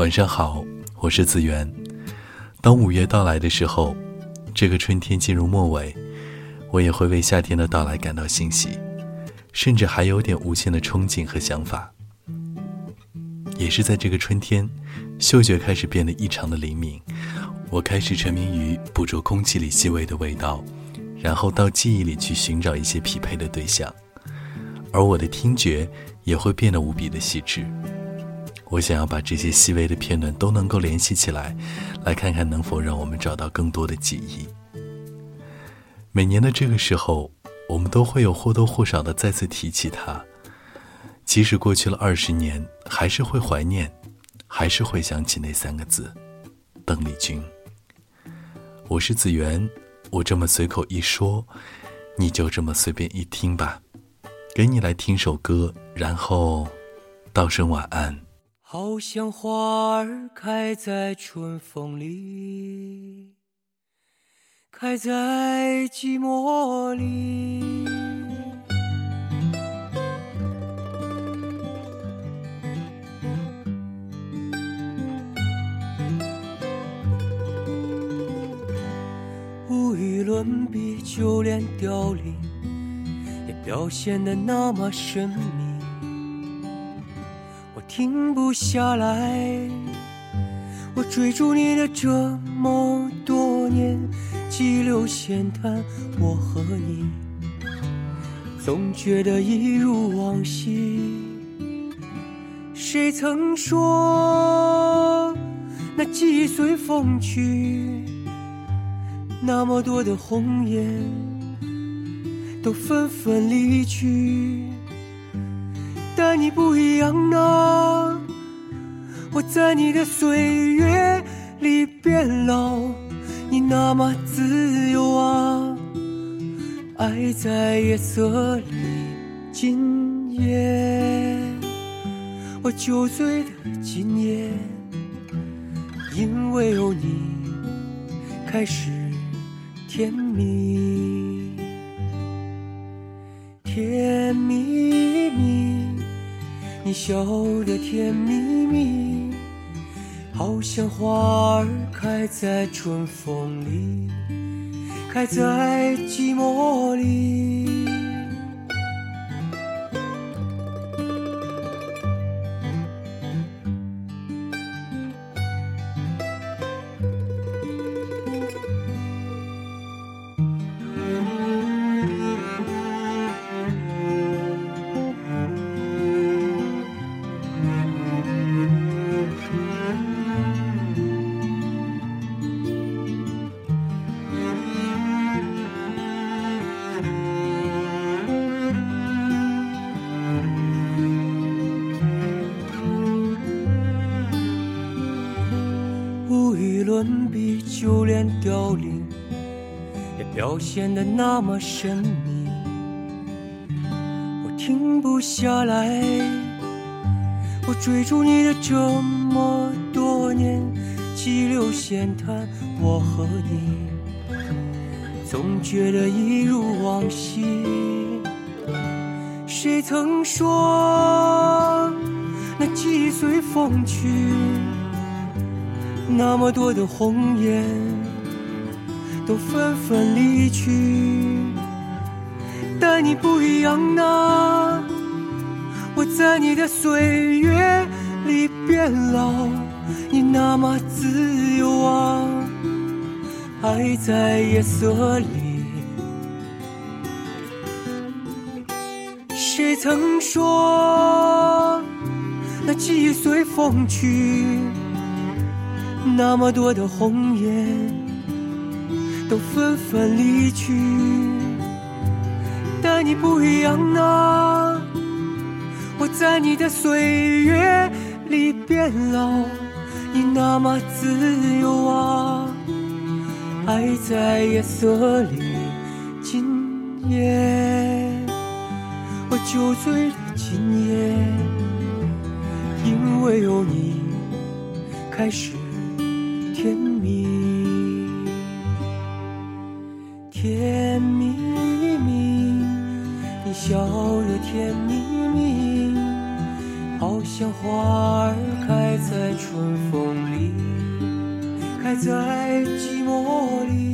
晚上好，我是子源。当五月到来的时候，这个春天进入末尾，我也会为夏天的到来感到欣喜，甚至还有点无限的憧憬和想法。也是在这个春天，嗅觉开始变得异常的灵敏，我开始沉迷于捕捉空气里细微的味道，然后到记忆里去寻找一些匹配的对象，而我的听觉也会变得无比的细致。我想要把这些细微的片段都能够联系起来，来看看能否让我们找到更多的记忆。每年的这个时候，我们都会有或多或少的再次提起它，即使过去了二十年，还是会怀念，还是会想起那三个字：邓丽君。我是子源，我这么随口一说，你就这么随便一听吧。给你来听首歌，然后道声晚安。好像花儿开在春风里，开在寂寞里。无与伦比，就连凋零也表现得那么神秘。停不下来，我追逐你的这么多年，激流险滩，我和你，总觉得一如往昔。谁曾说那季随风去，那么多的红颜都纷纷离去。但你不一样啊！我在你的岁月里变老，你那么自由啊！爱在夜色里今夜，我酒醉的今夜，因为有你开始甜蜜，你笑得甜蜜蜜，好像花儿开在春风里，开在寂寞里。就连凋零也表现得那么神秘。我停不下来，我追逐你的这么多年，激流险滩，我和你总觉得一如往昔。谁曾说那季随风去？那么多的红颜都纷纷离去，但你不一样啊！我在你的岁月里变老，你那么自由啊！爱在夜色里，谁曾说那记忆随风去？那么多的红颜都纷纷离去，但你不一样啊！我在你的岁月里变老，你那么自由啊！爱在夜色里，今夜我酒醉了，今夜因为有你开始。甜蜜，甜蜜蜜，你笑得甜蜜蜜，好像花儿开在春风里，开在寂寞里。